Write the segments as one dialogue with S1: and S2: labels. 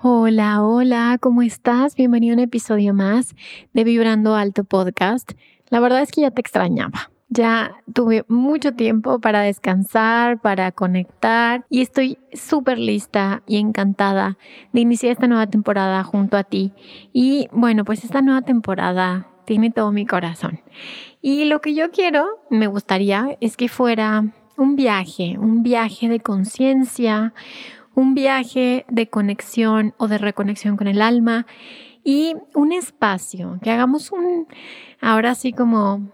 S1: Hola, hola, ¿cómo estás? Bienvenido a un episodio más de Vibrando Alto Podcast. La verdad es que ya te extrañaba. Ya tuve mucho tiempo para descansar, para conectar y estoy súper lista y encantada de iniciar esta nueva temporada junto a ti. Y bueno, pues esta nueva temporada tiene todo mi corazón. Y lo que yo quiero, me gustaría, es que fuera un viaje, un viaje de conciencia, un viaje de conexión o de reconexión con el alma y un espacio, que hagamos un, ahora sí como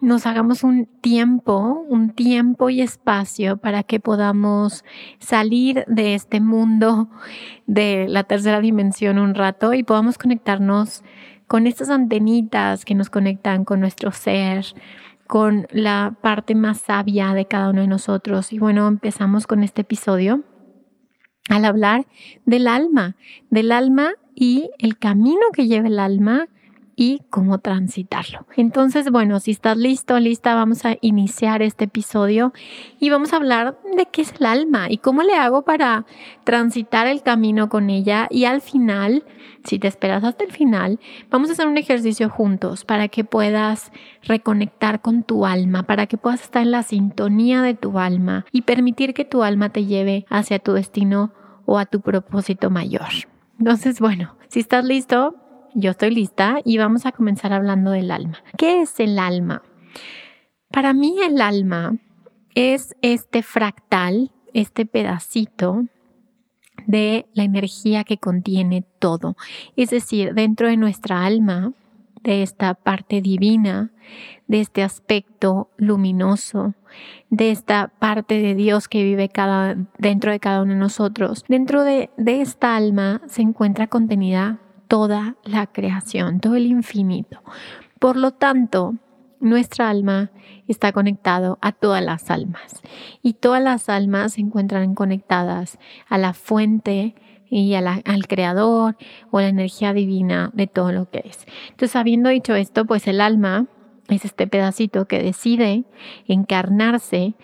S1: nos hagamos un tiempo, un tiempo y espacio para que podamos salir de este mundo de la tercera dimensión un rato y podamos conectarnos con estas antenitas que nos conectan con nuestro ser, con la parte más sabia de cada uno de nosotros. Y bueno, empezamos con este episodio al hablar del alma, del alma y el camino que lleva el alma y cómo transitarlo. Entonces, bueno, si estás listo, lista, vamos a iniciar este episodio y vamos a hablar de qué es el alma y cómo le hago para transitar el camino con ella y al final, si te esperas hasta el final, vamos a hacer un ejercicio juntos para que puedas reconectar con tu alma, para que puedas estar en la sintonía de tu alma y permitir que tu alma te lleve hacia tu destino o a tu propósito mayor. Entonces, bueno, si estás listo, yo estoy lista y vamos a comenzar hablando del alma. ¿Qué es el alma? Para mí el alma es este fractal, este pedacito de la energía que contiene todo. Es decir, dentro de nuestra alma, de esta parte divina, de este aspecto luminoso, de esta parte de Dios que vive cada, dentro de cada uno de nosotros. Dentro de, de esta alma se encuentra contenida toda la creación, todo el infinito. Por lo tanto, nuestra alma está conectado a todas las almas y todas las almas se encuentran conectadas a la fuente y al creador o la energía divina de todo lo que es. Entonces, habiendo dicho esto, pues el alma es este pedacito que decide encarnarse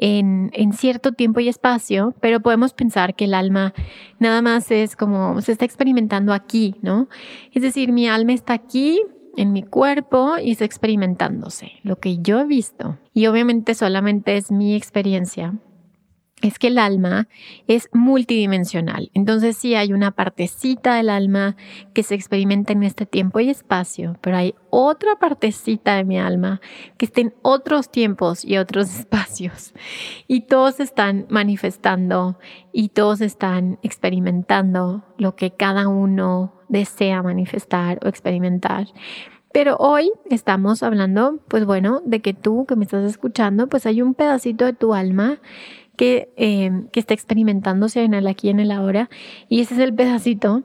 S1: en, cierto tiempo y espacio, pero podemos pensar que el alma nada más es como se está experimentando aquí, ¿no? Es decir, mi alma está aquí en mi cuerpo y está experimentándose, lo que yo he visto. Y obviamente solamente es mi experiencia, es que el alma es multidimensional. Entonces sí hay una partecita del alma que se experimenta en este tiempo y espacio, pero hay otra partecita de mi alma que está en otros tiempos y otros espacios. Y todos están manifestando y todos están experimentando lo que cada uno desea manifestar o experimentar. Pero hoy estamos hablando, pues bueno, de que tú que me estás escuchando, pues hay un pedacito de tu alma que, eh, que está experimentándose en el aquí, en el ahora, y ese es el pedacito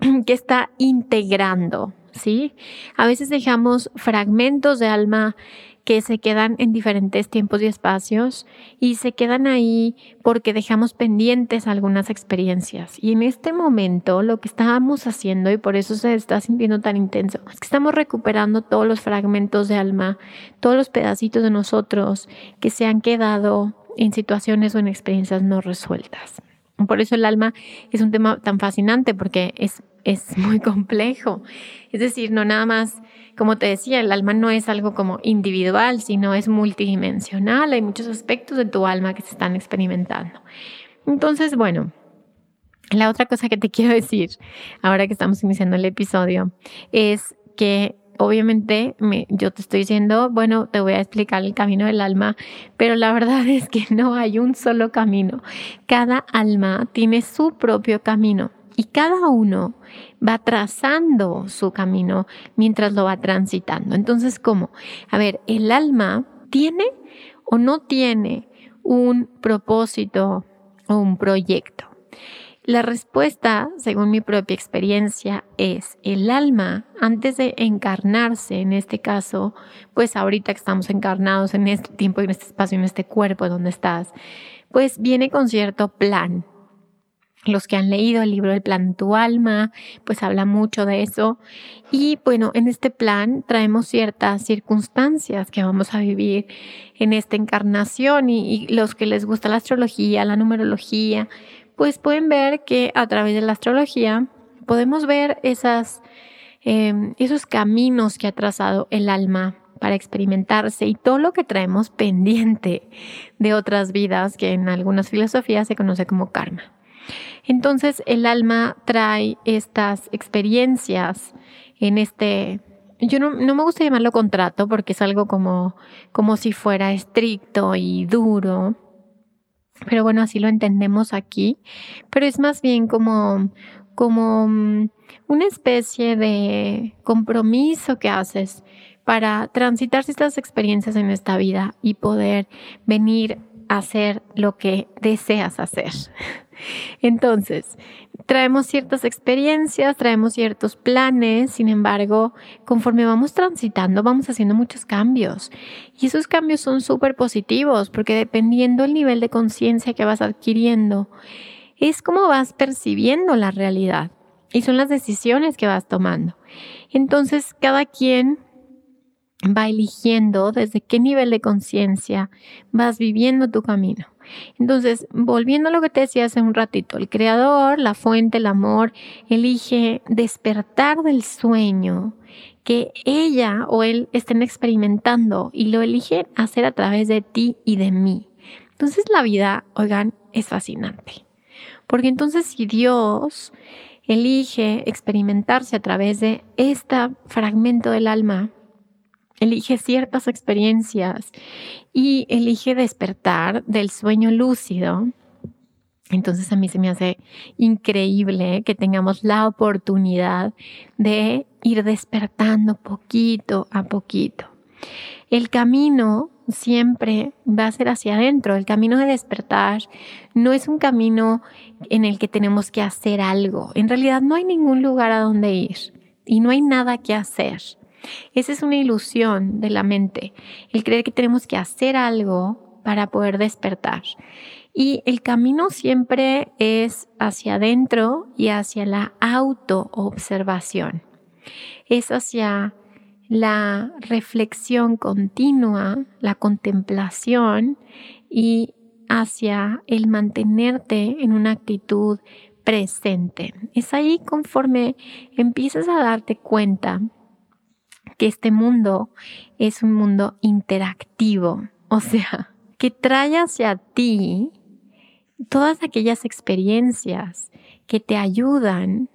S1: que está integrando, ¿sí? A veces dejamos fragmentos de alma que se quedan en diferentes tiempos y espacios y se quedan ahí porque dejamos pendientes algunas experiencias. Y en este momento lo que estábamos haciendo, y por eso se está sintiendo tan intenso, es que estamos recuperando todos los fragmentos de alma, todos los pedacitos de nosotros que se han quedado en situaciones o en experiencias no resueltas. Por eso el alma es un tema tan fascinante porque es, es muy complejo. Es decir, no nada más, como te decía, el alma no es algo como individual, sino es multidimensional. Hay muchos aspectos de tu alma que se están experimentando. Entonces, bueno, la otra cosa que te quiero decir, ahora que estamos iniciando el episodio, es que obviamente me, yo te estoy diciendo, bueno, te voy a explicar el camino del alma, pero la verdad es que no hay un solo camino. Cada alma tiene su propio camino y cada uno va trazando su camino mientras lo va transitando. Entonces, ¿cómo? A ver, el alma tiene o no tiene un propósito o un proyecto. La respuesta, según mi propia experiencia, es el alma, antes de encarnarse, en este caso, pues ahorita que estamos encarnados en este tiempo, en este espacio, en este cuerpo donde estás, pues viene con cierto plan. Los que han leído el libro El plan tu alma, pues habla mucho de eso. Y bueno, en este plan traemos ciertas circunstancias que vamos a vivir en esta encarnación y los que les gusta la astrología, la numerología, pues pueden ver que a través de la astrología podemos ver esas, em, esos caminos que ha trazado el alma para experimentarse y todo lo que traemos pendiente de otras vidas que en algunas filosofías se conoce como karma. Entonces el alma trae estas experiencias en este, yo no, no, me gusta llamarlo contrato porque es algo como, como si fuera estricto y duro, pero bueno, así lo entendemos aquí. Pero es más bien como, como mm, una especie de compromiso que haces para transitar estas experiencias en esta vida y poder venir a hacer lo que deseas hacer. Entonces, traemos ciertas experiencias, traemos ciertos planes, sin embargo, conforme vamos transitando, vamos haciendo muchos cambios. Y esos cambios son súper positivos porque dependiendo del nivel de conciencia que vas adquiriendo, es como vas percibiendo la realidad y son las decisiones que vas tomando. Entonces, cada quien va eligiendo desde qué nivel de conciencia vas viviendo tu camino. Entonces, volviendo a lo que te decía hace un ratito, el creador, la fuente, el amor, elige despertar del sueño que ella o él estén experimentando y lo elige hacer a través de ti y de mí. Entonces la vida, oigan, es fascinante. Porque entonces si Dios elige experimentarse a través de este fragmento del alma, elige ciertas experiencias y elige despertar del sueño lúcido, entonces a mí se me hace increíble que tengamos la oportunidad de ir despertando poquito a poquito. El camino siempre va a ser hacia adentro. El camino de despertar no es un camino en el que tenemos que hacer algo. En realidad no hay ningún lugar a donde ir y no hay nada que hacer. Esa es una ilusión de la mente, el creer que tenemos que hacer algo para poder despertar. Y el camino siempre es hacia adentro y hacia la autoobservación. Es hacia la reflexión continua, la contemplación y hacia el mantenerte en una actitud presente. Es ahí conforme empiezas a darte cuenta que este mundo es un mundo interactivo, o sea, que trae hacia ti todas aquellas experiencias que te ayudan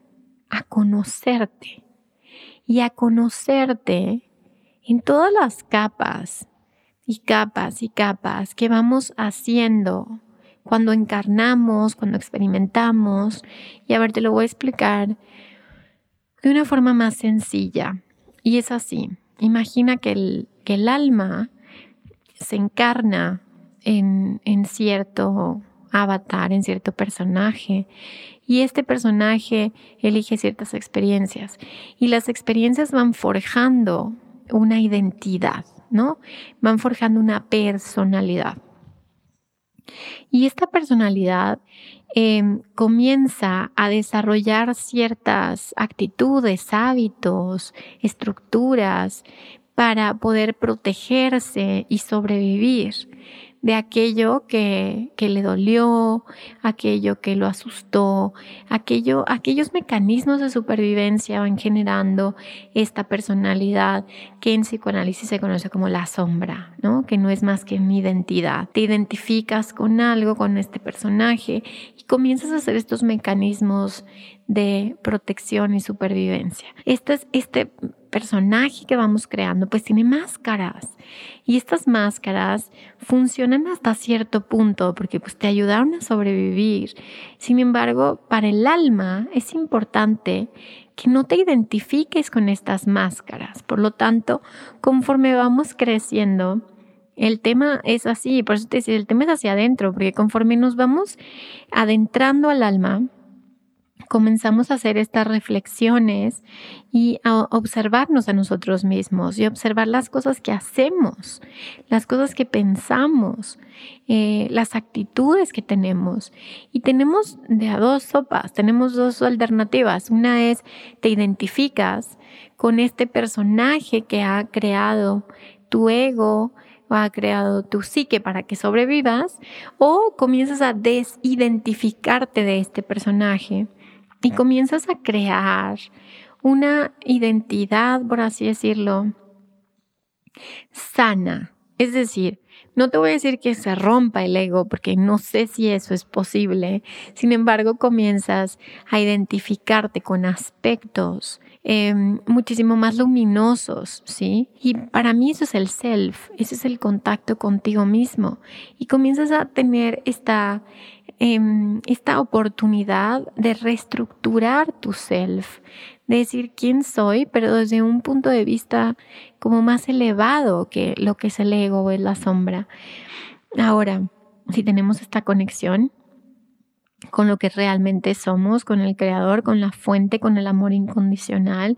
S1: a conocerte y a conocerte en todas las capas y capas y capas que vamos haciendo cuando encarnamos, cuando experimentamos. Y a ver, te lo voy a explicar de una forma más sencilla. Y es así. Imagina que el, alma se encarna en, en cierto avatar, en cierto personaje. Y este personaje elige ciertas experiencias. Y las experiencias van forjando una identidad, ¿no? Van forjando una personalidad. Y esta personalidad Em, comienza a desarrollar ciertas actitudes, hábitos, estructuras para poder protegerse y sobrevivir de aquello que, que, le dolió, aquello que lo asustó, aquello, aquellos mecanismos de supervivencia van generando esta personalidad que en psicoanálisis se conoce como la sombra, ¿no? Que no es más que mi identidad. Te identificas con algo, con este personaje y comienzas a hacer estos mecanismos de protección y supervivencia. Este, este personaje que vamos creando pues tiene máscaras y estas máscaras funcionan hasta cierto punto porque pues te ayudaron a sobrevivir. Sin embargo, para el alma es importante que no te identifiques con estas máscaras. Por lo tanto, conforme vamos creciendo, el tema es así, por eso te decía, el tema es hacia adentro, porque conforme nos vamos adentrando al alma, comenzamos a hacer estas reflexiones y a observarnos a nosotros mismos y observar las cosas que hacemos, las cosas que pensamos, eh, las actitudes que tenemos. Y tenemos de a dos sopas, tenemos dos alternativas. Una es te identificas con este personaje que ha creado tu ego, ha creado tu psique para que sobrevivas, o comienzas a desidentificarte de este personaje y comienzas a crear una identidad, por así decirlo, sana. Es decir, no te voy a decir que se rompa el ego porque no sé si eso es posible. Sin embargo, comienzas a identificarte con aspectos em, muchísimo más luminosos, ¿sí? Y para mí eso es el self, ese es el contacto contigo mismo. Y comienzas a tener esta Em, esta oportunidad de reestructurar tu self, de decir quién soy, pero desde un punto de vista como más elevado que lo que es el ego o es la sombra. Ahora, si tenemos esta conexión, con lo que realmente somos, con el creador, con la fuente, con el amor incondicional,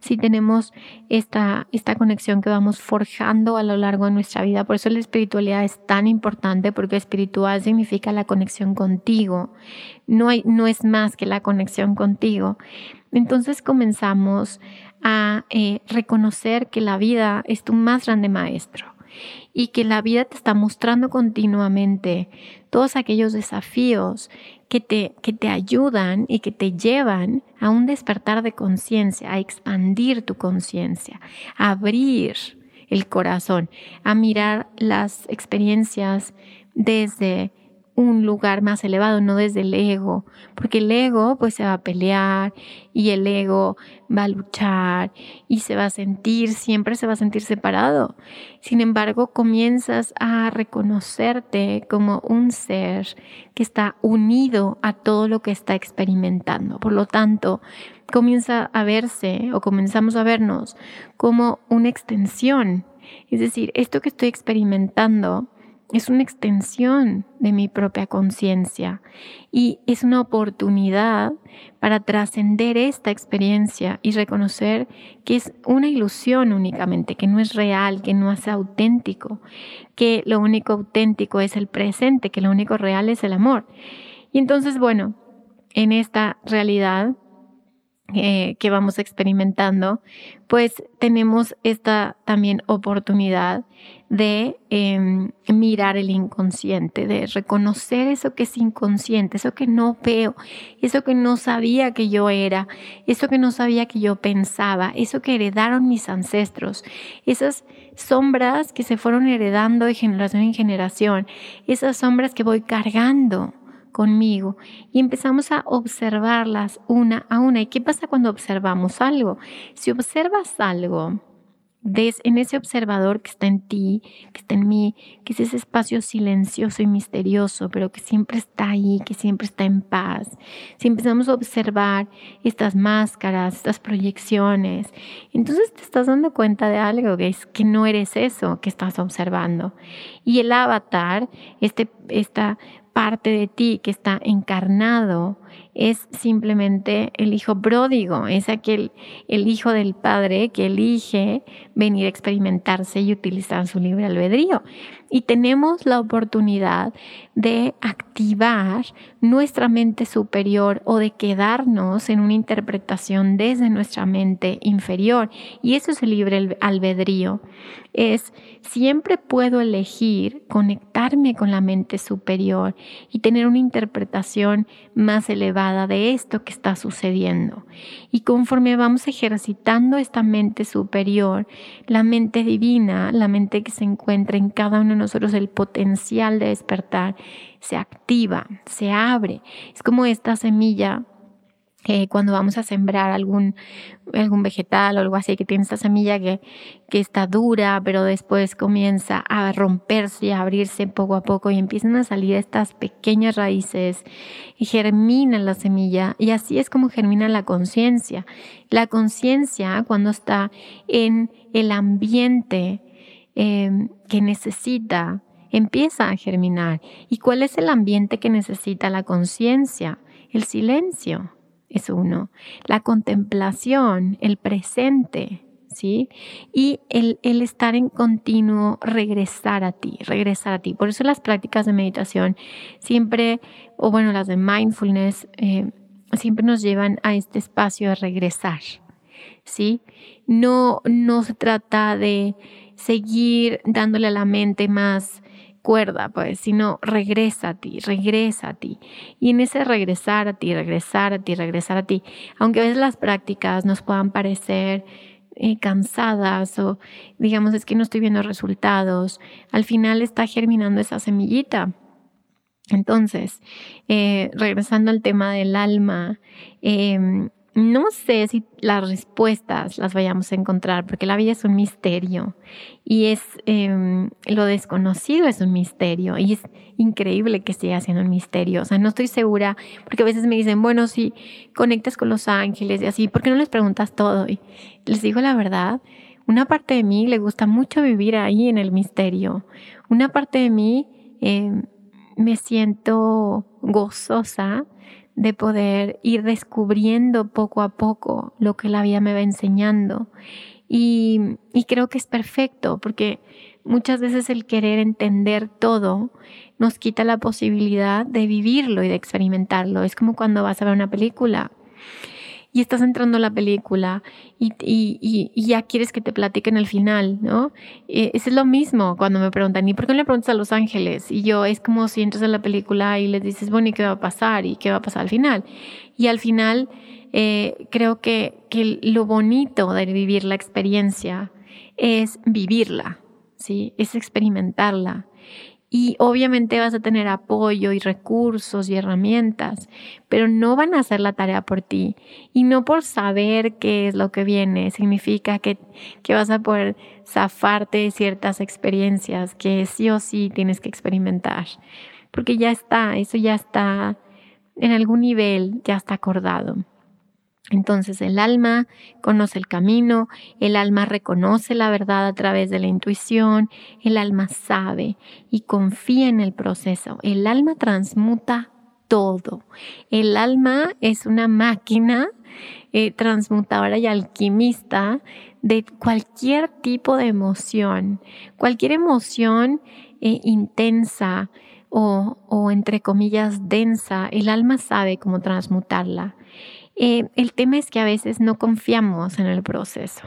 S1: si tenemos esta, esta conexión que vamos forjando a lo largo de nuestra vida. Por eso la espiritualidad es tan importante, porque espiritual significa la conexión contigo. No, hay, no es más que la conexión contigo. Entonces comenzamos a eh, reconocer que la vida es tu más grande maestro y que la vida te está mostrando continuamente todos aquellos desafíos que te, que te ayudan y que te llevan a un despertar de conciencia, a expandir tu conciencia, a abrir el corazón, a mirar las experiencias desde un lugar más elevado, no desde el ego, porque el ego pues se va a pelear y el ego va a luchar y se va a sentir, siempre se va a sentir separado. Sin embargo, comienzas a reconocerte como un ser que está unido a todo lo que está experimentando. Por lo tanto, comienza a verse o comenzamos a vernos como una extensión. Es decir, esto que estoy experimentando es una extensión de mi propia conciencia y es una oportunidad para trascender esta experiencia y reconocer que es una ilusión únicamente, que no es real, que no es auténtico, que lo único auténtico es el presente, que lo único real es el amor. Y entonces, bueno, en esta realidad eh, que vamos experimentando, pues tenemos esta también oportunidad de em, mirar el inconsciente, de reconocer eso que es inconsciente, eso que no veo, eso que no sabía que yo era, eso que no sabía que yo pensaba, eso que heredaron mis ancestros, esas sombras que se fueron heredando de generación en generación, esas sombras que voy cargando conmigo y empezamos a observarlas una a una. ¿Y qué pasa cuando observamos algo? Si observas algo, ves en ese observador que está en ti, que está en mí, que es ese espacio silencioso y misterioso, pero que siempre está ahí, que siempre está en paz. Si empezamos a observar estas máscaras, estas proyecciones, entonces te estás dando cuenta de algo, que es que no eres eso que estás observando. Y el avatar, este, esta parte de ti que está encarnado es simplemente el hijo pródigo, es aquel, el hijo del padre que elige venir a experimentarse y utilizar su libre albedrío. Y tenemos la oportunidad de activar nuestra mente superior o de quedarnos en una interpretación desde nuestra mente inferior. Y eso es el libre albedrío. Es siempre puedo elegir conectarme con la mente superior y tener una interpretación más elevada de esto que está sucediendo. Y conforme vamos ejercitando esta mente superior, la mente divina, la mente que se encuentra en cada uno nosotros, el potencial de despertar, se activa, se abre. Es como esta semilla eh, cuando vamos a sembrar algún, algún vegetal o algo así que tiene esta semilla que, que está dura, pero después comienza a romperse y a abrirse poco a poco y empiezan a salir estas pequeñas raíces y germina la semilla y así es como germina la conciencia. La conciencia cuando está en el ambiente em, que necesita, empieza a germinar. ¿Y cuál es el ambiente que necesita la conciencia? El silencio es uno. La contemplación, el presente, ¿sí? Y el, estar en continuo regresar a ti, regresar a ti. Por eso las prácticas de meditación siempre, o bueno, las de mindfulness, eh, siempre nos llevan a este espacio de regresar, ¿sí? No, no se trata de seguir dándole a la mente más cuerda, pues, sino regresa a ti, regresa a ti. Y en ese regresar a ti, regresar a ti, regresar a ti, aunque a veces las prácticas nos puedan parecer eh, cansadas o digamos es que no estoy viendo resultados, al final está germinando esa semillita. Entonces, eh, regresando al tema del alma, eh, no sé si las respuestas las vayamos a encontrar, porque la vida es un misterio y es em, lo desconocido es un misterio y es increíble que siga siendo un misterio. O sea, no estoy segura, porque a veces me dicen, bueno, si conectas con los ángeles y así, ¿por qué no les preguntas todo? Y les digo la verdad, una parte de mí le gusta mucho vivir ahí en el misterio. Una parte de mí em, me siento gozosa de poder ir descubriendo poco a poco lo que la vida me va enseñando. Y, creo que es perfecto porque muchas veces el querer entender todo nos quita la posibilidad de vivirlo y de experimentarlo. Es como cuando vas a ver una película y estás entrando a la película y, ya quieres que te platiquen el final, ¿no? Eh, es lo mismo cuando me preguntan, ¿y por qué no le preguntas a Los Ángeles? Y yo, es como si entras a la película y les dices, bueno, ¿y qué va a pasar? ¿Y qué va a pasar al final? Y al final, eh, creo que, que lo bonito de vivir la experiencia es vivirla, ¿sí? Es experimentarla y obviamente vas a tener apoyo y recursos y herramientas, pero no van a hacer la tarea por ti. Y no por saber qué es lo que viene, significa que, que vas a poder zafarte de ciertas experiencias que sí o sí tienes que experimentar. Porque ya está, eso ya está en algún nivel, ya está acordado. Entonces el alma conoce el camino, el alma reconoce la verdad a través de la intuición, el alma sabe y confía en el proceso. El alma transmuta todo. El alma es una máquina eh, transmutadora y alquimista de cualquier tipo de emoción, cualquier emoción eh, intensa o, o entre comillas densa, el alma sabe cómo transmutarla. Eh, el tema es que a veces no confiamos en el proceso.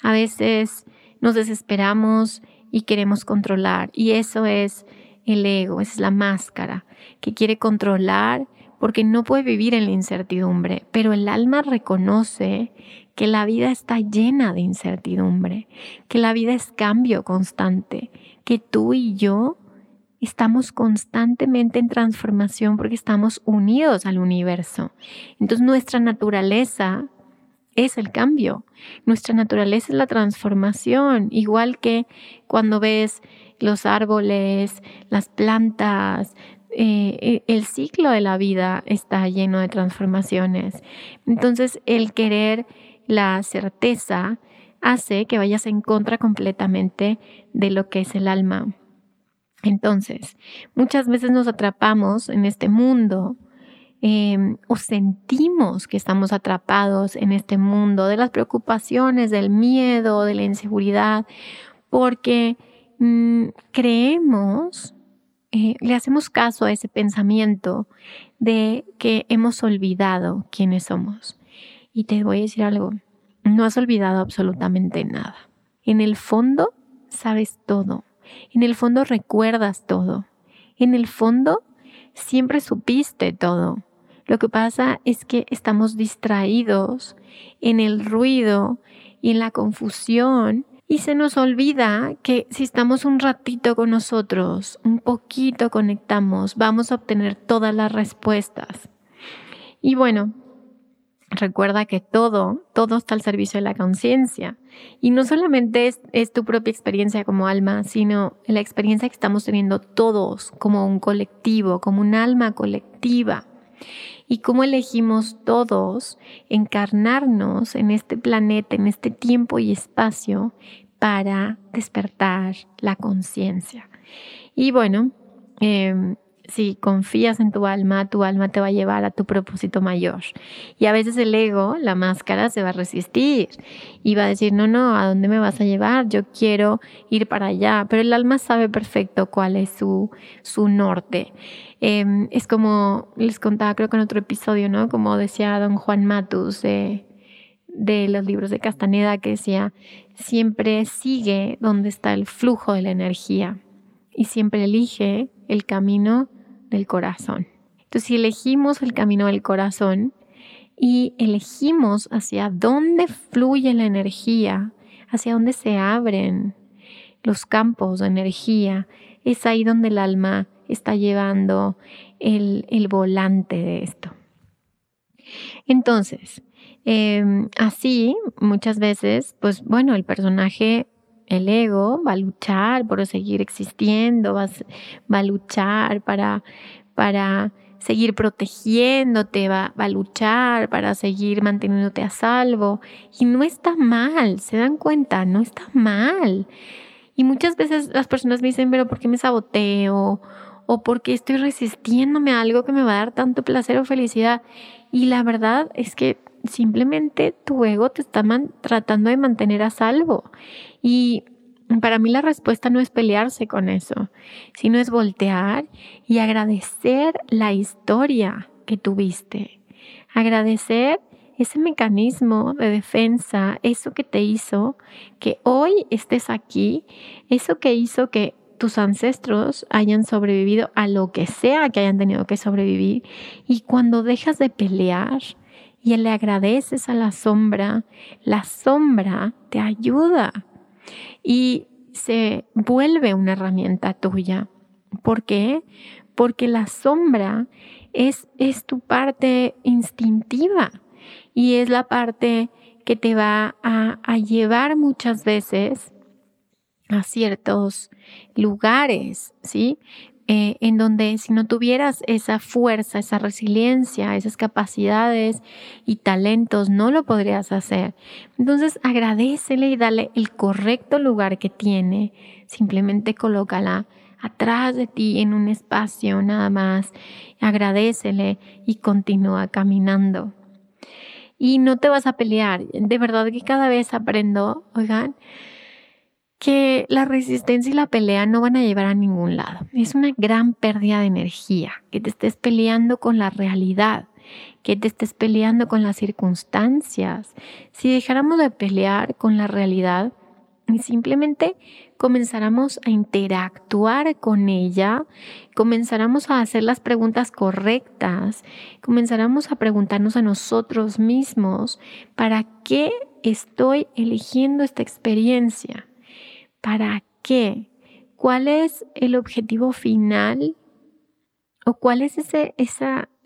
S1: A veces nos desesperamos y queremos controlar. Y eso es el ego, es la máscara, que quiere controlar porque no puede vivir en la incertidumbre. Pero el alma reconoce que la vida está llena de incertidumbre, que la vida es cambio constante, que tú y yo estamos constantemente en transformación porque estamos unidos al universo. Entonces nuestra naturaleza es el cambio. Nuestra naturaleza es la transformación, igual que cuando ves los árboles, las plantas, eh, e, el ciclo de la vida está lleno de transformaciones. Entonces el querer la certeza hace que vayas en contra completamente de lo que es el alma. Entonces, muchas veces nos atrapamos en este mundo em, o sentimos que estamos atrapados en este mundo de las preocupaciones, del miedo, de la inseguridad, porque mm, creemos, eh, le hacemos caso a ese pensamiento de que hemos olvidado quiénes somos. Y te voy a decir algo, no has olvidado absolutamente nada. En el fondo, sabes todo en el fondo recuerdas todo. En el fondo siempre supiste todo. Lo que pasa es que estamos distraídos en el ruido y en la confusión y se nos olvida que si estamos un ratito con nosotros, un poquito conectamos, vamos a obtener todas las respuestas. Y bueno, Recuerda que todo, todo está al servicio de la conciencia. Y no solamente es, tu propia experiencia como alma, sino la experiencia que estamos teniendo todos como un colectivo, como un alma colectiva. Y cómo elegimos todos encarnarnos en este planeta, en este tiempo y espacio para despertar la conciencia. Y bueno, eh, si confías en tu alma, tu alma te va a llevar a tu propósito mayor. Y a veces el ego, la máscara, se va a resistir y va a decir, no, no, ¿a dónde me vas a llevar? Yo quiero ir para allá. Pero el alma sabe perfecto cuál es su, su norte. Em, es como les contaba, creo que en otro episodio, ¿no? Como decía don Juan Matus de, de los libros de Castaneda, que decía, siempre sigue donde está el flujo de la energía y siempre elige el camino del corazón. Entonces, si elegimos el camino del corazón y elegimos hacia dónde fluye la energía, hacia dónde se abren los campos de energía, es ahí donde el alma está llevando el, volante de esto. Entonces, em, así muchas veces, pues bueno, el personaje el ego va a luchar por seguir existiendo, va, a luchar para, para seguir protegiéndote, va, va, a luchar para seguir manteniéndote a salvo. Y no está mal, se dan cuenta, no está mal. Y muchas veces las personas me dicen, pero ¿por qué me saboteo? ¿O por qué estoy resistiéndome a algo que me va a dar tanto placer o felicidad? Y la verdad es que simplemente tu ego te está tratando de mantener a salvo. Y para mí la respuesta no es pelearse con eso, sino es voltear y agradecer la historia que tuviste. Agradecer ese mecanismo de defensa, eso que te hizo que hoy estés aquí, eso que hizo que tus ancestros hayan sobrevivido a lo que sea que hayan tenido que sobrevivir. Y cuando dejas de pelear, y le agradeces a la sombra, la sombra te ayuda y se vuelve una herramienta tuya. ¿Por qué? Porque la sombra es, es tu parte instintiva y es la parte que te va a, a llevar muchas veces a ciertos lugares, ¿sí? Eh, en donde si no tuvieras esa fuerza, esa resiliencia, esas capacidades y talentos, no lo podrías hacer. Entonces agradecele y dale el correcto lugar que tiene. Simplemente colócala atrás de ti en un espacio nada más. Agradecele y continúa caminando. Y no te vas a pelear. De verdad que cada vez aprendo, oigan, que la resistencia y la pelea no van a llevar a ningún lado. Es una gran pérdida de energía, que te estés peleando con la realidad, que te estés peleando con las circunstancias. Si dejáramos de pelear con la realidad y simplemente comenzáramos a interactuar con ella, comenzáramos a hacer las preguntas correctas, comenzáramos a preguntarnos a nosotros mismos, ¿para qué estoy eligiendo esta experiencia? ¿Para qué? ¿Cuál es el objetivo final? ¿O cuál es ese,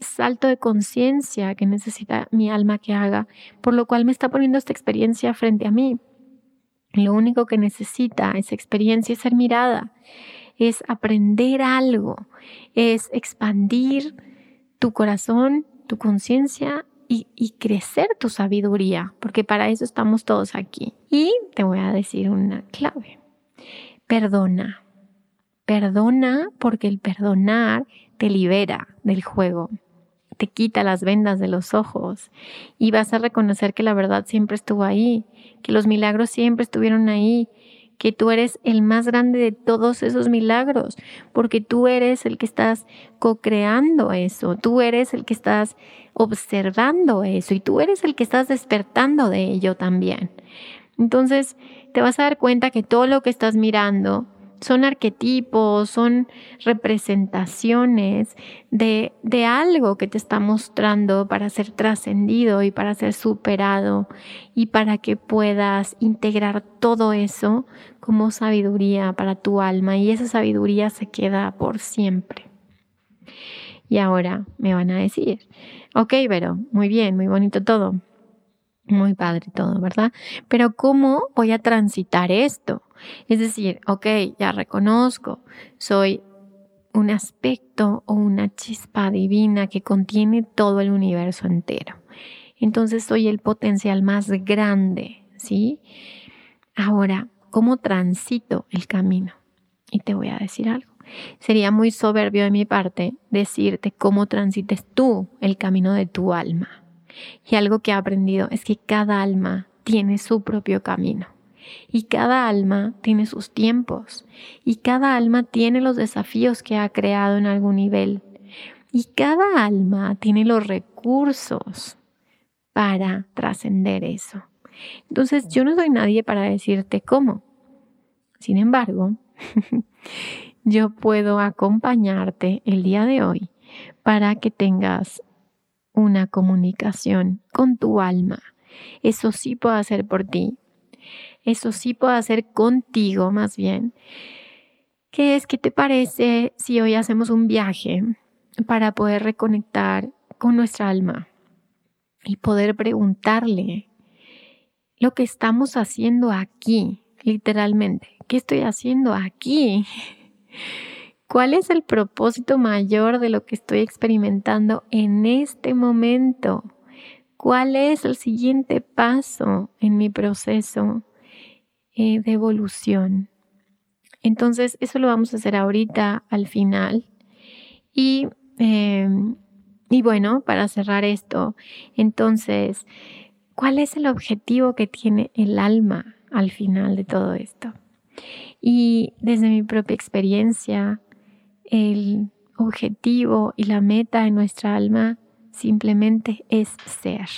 S1: salto de conciencia que necesita mi alma que haga? Por lo cual me está poniendo esta experiencia frente a mí. Lo único que necesita esa experiencia es ser mirada, es aprender algo, es expandir tu corazón, tu conciencia y, y, crecer tu sabiduría, porque para eso estamos todos aquí. Y te voy a decir una clave. Perdona. Perdona porque el perdonar te libera del juego, te quita las vendas de los ojos y vas a reconocer que la verdad siempre estuvo ahí, que los milagros siempre estuvieron ahí, que tú eres el más grande de todos esos milagros, porque tú eres el que estás co-creando eso, tú eres el que estás observando eso y tú eres el que estás despertando de ello también. Entonces, te vas a dar cuenta que todo lo que estás mirando son arquetipos, son representaciones de, de algo que te está mostrando para ser trascendido y para ser superado y para que puedas integrar todo eso como sabiduría para tu alma y esa sabiduría se queda por siempre. Y ahora me van a decir, ok, pero muy bien, muy bonito todo, muy padre todo, ¿verdad? Pero ¿cómo voy a transitar esto? Es decir, ok, ya reconozco, soy un aspecto o una chispa divina que contiene todo el universo entero. Entonces soy el potencial más grande, ¿sí? Ahora, ¿cómo transito el camino? Y te voy a decir algo. Sería muy soberbio de mi parte decirte cómo transites tú el camino de tu alma. Y algo que he aprendido es que cada alma tiene su propio camino. Y cada alma tiene sus tiempos. Y cada alma tiene los desafíos que ha creado en algún nivel. Y cada alma tiene los recursos para trascender eso. Entonces yo no soy nadie para decirte cómo. Sin embargo, yo puedo acompañarte el día de hoy para que tengas una comunicación con tu alma. Eso sí puedo hacer por ti. Eso sí puedo hacer contigo más bien. ¿Qué es? ¿Qué te parece si hoy hacemos un viaje para poder reconectar con nuestra alma y poder preguntarle lo que estamos haciendo aquí, literalmente? ¿Qué estoy haciendo aquí? ¿Cuál es el propósito mayor de lo que estoy experimentando en este momento? ¿Cuál es el siguiente paso en mi proceso eh, de evolución? Entonces, eso lo vamos a hacer ahorita al final. Y, em, y bueno, para cerrar esto, entonces, ¿cuál es el objetivo que tiene el alma al final de todo esto? Y desde mi propia experiencia, el objetivo y la meta de nuestra alma simplemente es ser.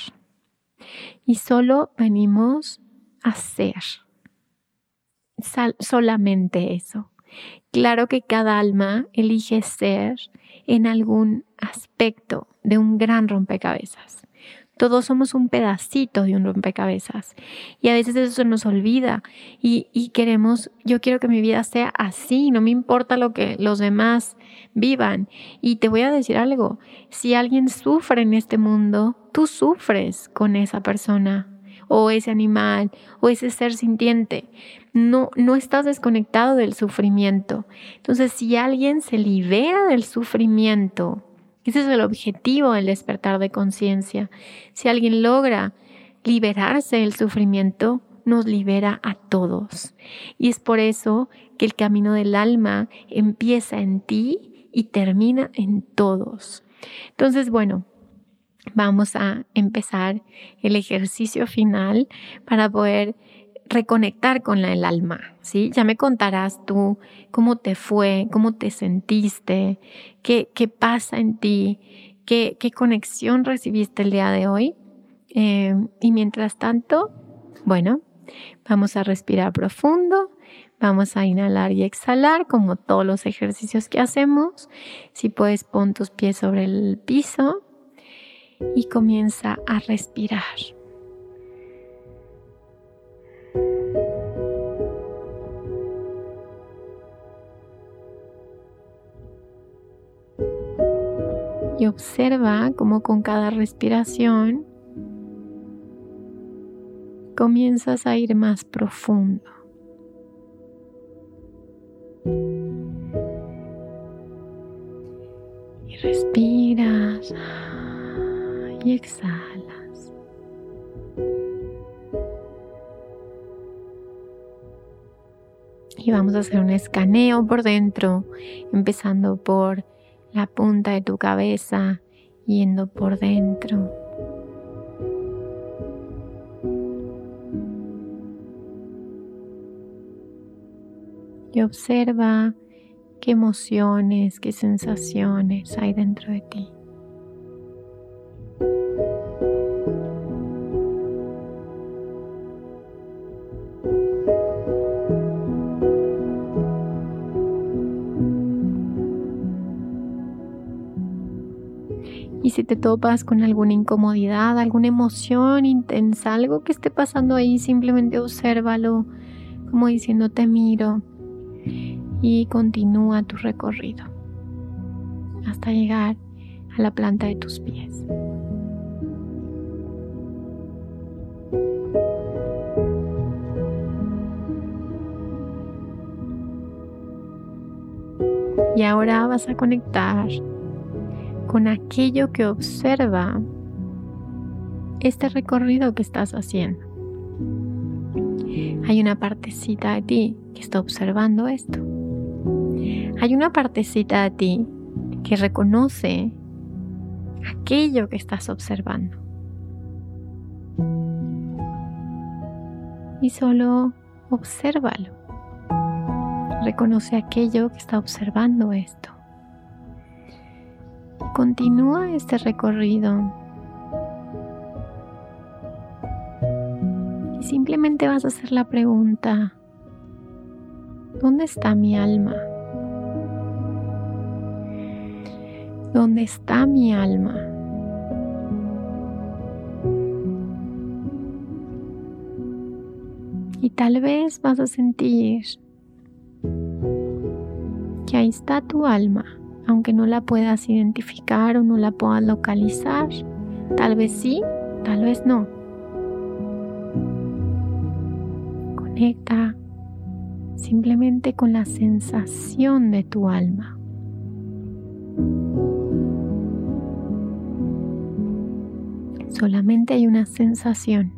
S1: Y solo venimos a ser. solamente eso. Claro que cada alma elige ser en algún aspecto de un gran rompecabezas. Todos somos un pedacito de un rompecabezas y a veces eso se nos olvida y, y, queremos, yo quiero que mi vida sea así, no me importa lo que los demás vivan. Y te voy a decir algo, si alguien sufre en este mundo, tú sufres con esa persona o ese animal o ese ser sintiente. No, no estás desconectado del sufrimiento. Entonces, si alguien se libera del sufrimiento, ese es el objetivo del despertar de conciencia. Si alguien logra liberarse del sufrimiento, nos libera a todos. Y es por eso que el camino del alma empieza en ti y termina en todos. Entonces, bueno, vamos a empezar el ejercicio final para poder reconectar con el alma, ¿sí? Ya me contarás tú cómo te fue, cómo te sentiste, qué, qué pasa en ti, qué, qué conexión recibiste el día de hoy. Eh, y mientras tanto, bueno, vamos a respirar profundo, vamos a inhalar y exhalar como todos los ejercicios que hacemos. Si puedes, pon tus pies sobre el piso y comienza a respirar. Y observa cómo con cada respiración comienzas a ir más profundo. Y respiras y exhalas. Y vamos a hacer un escaneo por dentro, empezando por la punta de tu cabeza yendo por dentro. Y observa qué emociones, qué sensaciones hay dentro de ti. Si te topas con alguna incomodidad, alguna emoción intensa, algo que esté pasando ahí, simplemente obsérvalo como diciendo te miro y continúa tu recorrido hasta llegar a la planta de tus pies. Y ahora vas a conectar con aquello que observa este recorrido que estás haciendo. Hay una partecita de ti que está observando esto. Hay una partecita de ti que reconoce aquello que estás observando. Y solo obsérvalo. Reconoce aquello que está observando esto. Continúa este recorrido. Y simplemente vas a hacer la pregunta, ¿dónde está mi alma? ¿Dónde está mi alma? Y tal vez vas a sentir que ahí está tu alma, aunque no la puedas identificar o no la puedas localizar. Tal vez sí, tal vez no. Conecta simplemente con la sensación de tu alma. Solamente hay una sensación.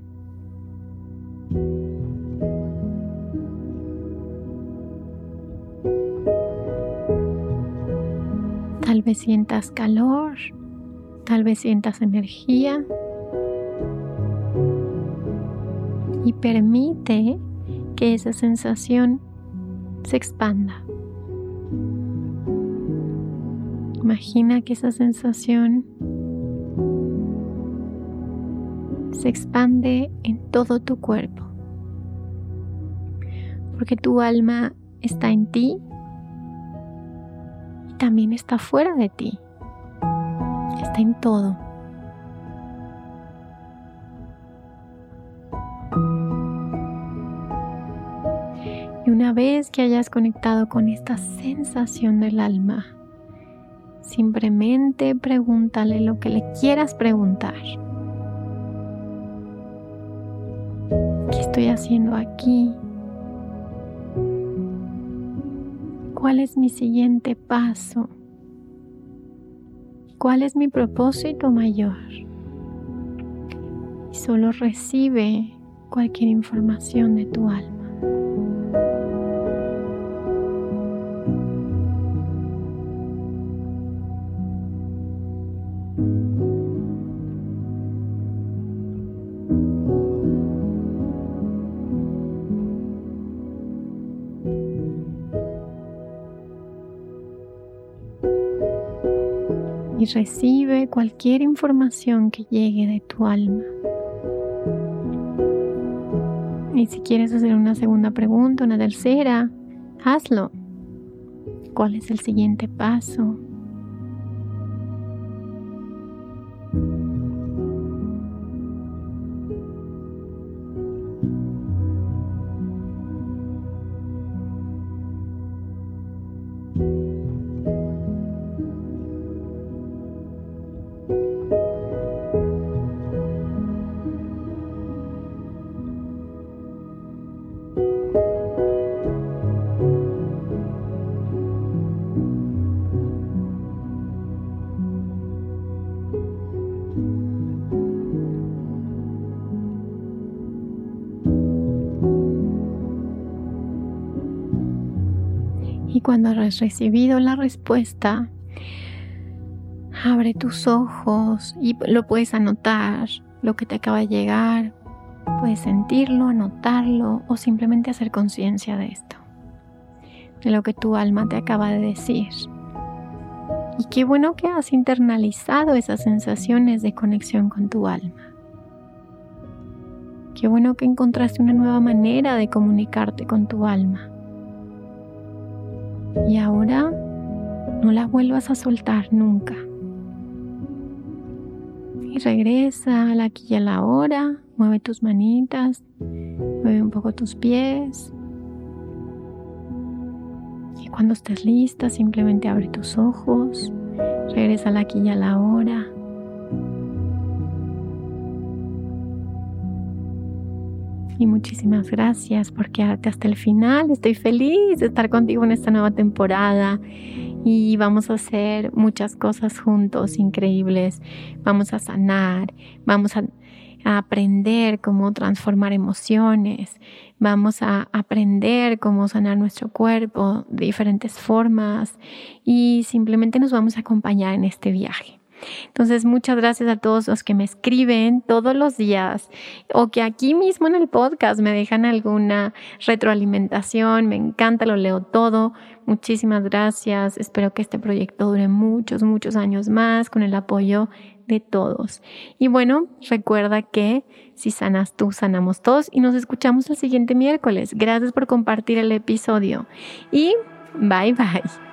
S1: Tal vez sientas calor, tal vez sientas energía. Y permite que esa sensación se expanda. Imagina que esa sensación se expande en todo tu cuerpo. Porque tu alma está en ti también está fuera de ti. Está en todo. Y una vez que hayas conectado con esta sensación del alma, simplemente pregúntale lo que le quieras preguntar. estoy haciendo aquí? ¿Cuál es mi siguiente paso? ¿Cuál es mi propósito mayor? Solo recibe cualquier información de tu alma. Recibe cualquier información que llegue de tu alma. Y si quieres hacer una segunda pregunta, una tercera, hazlo. ¿Cuál es el siguiente paso? Recibido la respuesta, abre tus ojos y lo puedes anotar, lo que te acaba de llegar. Puedes sentirlo, anotarlo o simplemente hacer conciencia de esto, de lo que tu alma te acaba de decir. Y qué bueno que has internalizado esas sensaciones de conexión con tu alma. Qué bueno que encontraste una nueva manera de comunicarte con tu alma. Y ahora no la vuelvas a soltar nunca. Y regresa a la aquí y a la hora. Mueve tus manitas. Mueve un poco tus pies. Y cuando estés lista, simplemente abre tus ojos. Regresa aquí y a la hora. Y muchísimas gracias por quedarte hasta el final. Estoy feliz de estar contigo en esta nueva temporada y vamos a hacer muchas cosas juntos increíbles. Vamos a sanar, vamos a, aprender cómo transformar emociones, vamos a aprender cómo sanar nuestro cuerpo de diferentes formas y simplemente nos vamos a acompañar en este viaje. Entonces, muchas gracias a todos los que me escriben todos los días o que aquí mismo en el podcast me dejan alguna retroalimentación. Me encanta, lo leo todo. Muchísimas gracias. Espero que este proyecto dure muchos, muchos años más con el apoyo de todos. Y bueno, recuerda que si sanas tú, sanamos todos y nos escuchamos el siguiente miércoles. Gracias por compartir el episodio y bye bye.